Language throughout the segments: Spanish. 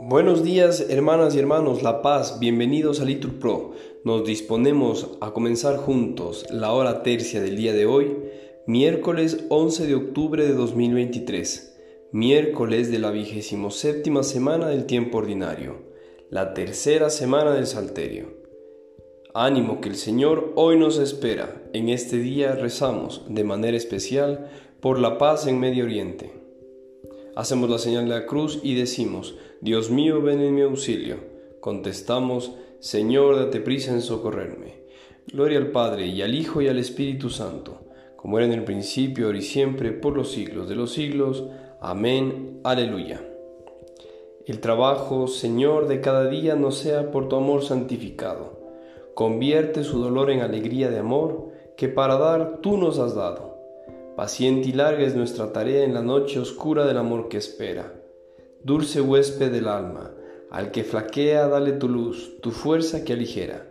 Buenos días hermanas y hermanos La Paz, bienvenidos a Litur Pro. Nos disponemos a comenzar juntos la hora tercia del día de hoy, miércoles 11 de octubre de 2023, miércoles de la vigésimo séptima semana del tiempo ordinario, la tercera semana del Salterio. Ánimo que el Señor hoy nos espera. En este día rezamos de manera especial por la paz en Medio Oriente. Hacemos la señal de la cruz y decimos, Dios mío, ven en mi auxilio. Contestamos, Señor, date prisa en socorrerme. Gloria al Padre y al Hijo y al Espíritu Santo, como era en el principio, ahora y siempre, por los siglos de los siglos. Amén. Aleluya. El trabajo, Señor, de cada día no sea por tu amor santificado. Convierte su dolor en alegría de amor que para dar tú nos has dado Paciente y larga es nuestra tarea en la noche oscura del amor que espera. Dulce huésped del alma, al que flaquea dale tu luz, tu fuerza que aligera.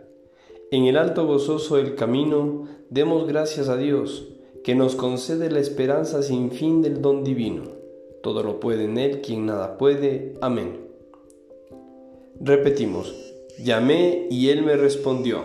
En el alto gozoso del camino, demos gracias a Dios, que nos concede la esperanza sin fin del don divino. Todo lo puede en Él quien nada puede. Amén. Repetimos, llamé y Él me respondió.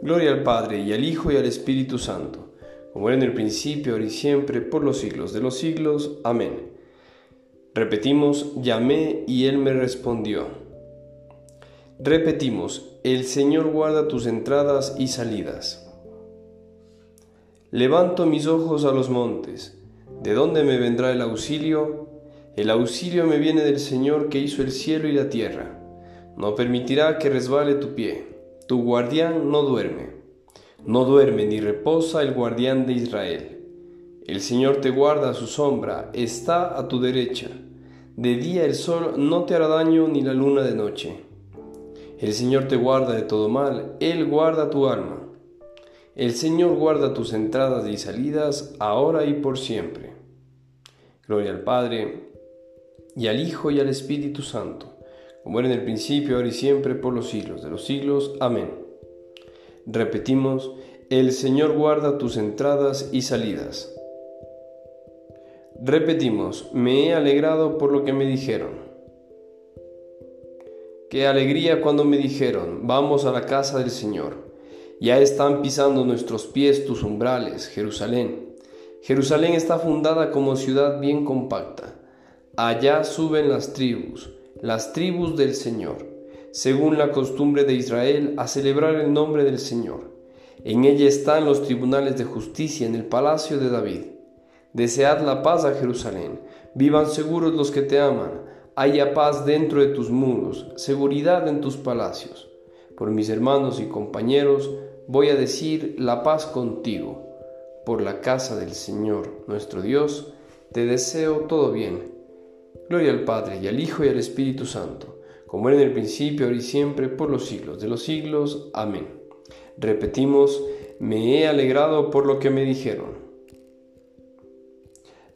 Gloria al Padre y al Hijo y al Espíritu Santo, como era en el principio, ahora y siempre, por los siglos de los siglos. Amén. Repetimos, llamé y Él me respondió. Repetimos, el Señor guarda tus entradas y salidas. Levanto mis ojos a los montes. ¿De dónde me vendrá el auxilio? El auxilio me viene del Señor que hizo el cielo y la tierra. No permitirá que resbale tu pie. Tu guardián no duerme, no duerme ni reposa el guardián de Israel. El Señor te guarda a su sombra, está a tu derecha. De día el sol no te hará daño ni la luna de noche. El Señor te guarda de todo mal, Él guarda tu alma. El Señor guarda tus entradas y salidas, ahora y por siempre. Gloria al Padre, y al Hijo y al Espíritu Santo como era en el principio, ahora y siempre, por los siglos de los siglos. Amén. Repetimos, el Señor guarda tus entradas y salidas. Repetimos, me he alegrado por lo que me dijeron. Qué alegría cuando me dijeron, vamos a la casa del Señor. Ya están pisando nuestros pies tus umbrales, Jerusalén. Jerusalén está fundada como ciudad bien compacta. Allá suben las tribus las tribus del Señor, según la costumbre de Israel, a celebrar el nombre del Señor. En ella están los tribunales de justicia en el palacio de David. Desead la paz a Jerusalén, vivan seguros los que te aman, haya paz dentro de tus muros, seguridad en tus palacios. Por mis hermanos y compañeros voy a decir la paz contigo. Por la casa del Señor nuestro Dios, te deseo todo bien Gloria al Padre y al Hijo y al Espíritu Santo, como era en el principio, ahora y siempre, por los siglos de los siglos. Amén. Repetimos, me he alegrado por lo que me dijeron.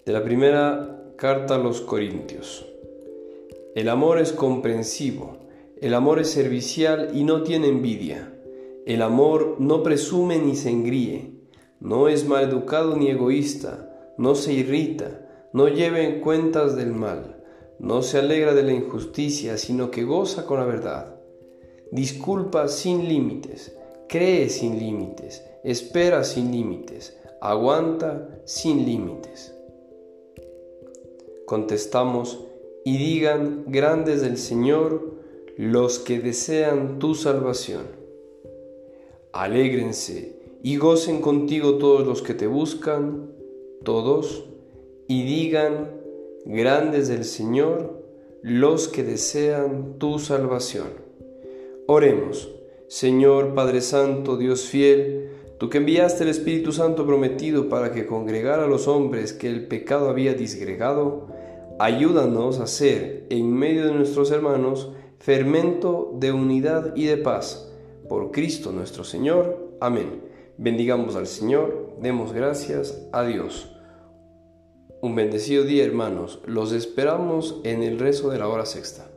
De la primera carta a los Corintios. El amor es comprensivo, el amor es servicial y no tiene envidia. El amor no presume ni se engríe, no es maleducado ni egoísta, no se irrita, no lleva en cuentas del mal no se alegra de la injusticia, sino que goza con la verdad. Disculpa sin límites, cree sin límites, espera sin límites, aguanta sin límites. Contestamos, y digan, grandes del Señor, los que desean tu salvación. Alégrense y gocen contigo todos los que te buscan, todos, y digan, Grandes del Señor los que desean tu salvación. Oremos, Señor Padre Santo, Dios fiel, Tú que enviaste el Espíritu Santo prometido para que congregara a los hombres que el pecado había disgregado, ayúdanos a ser, en medio de nuestros hermanos, fermento de unidad y de paz. Por Cristo nuestro Señor. Amén. Bendigamos al Señor, demos gracias a Dios. Un bendecido día hermanos, los esperamos en el rezo de la hora sexta.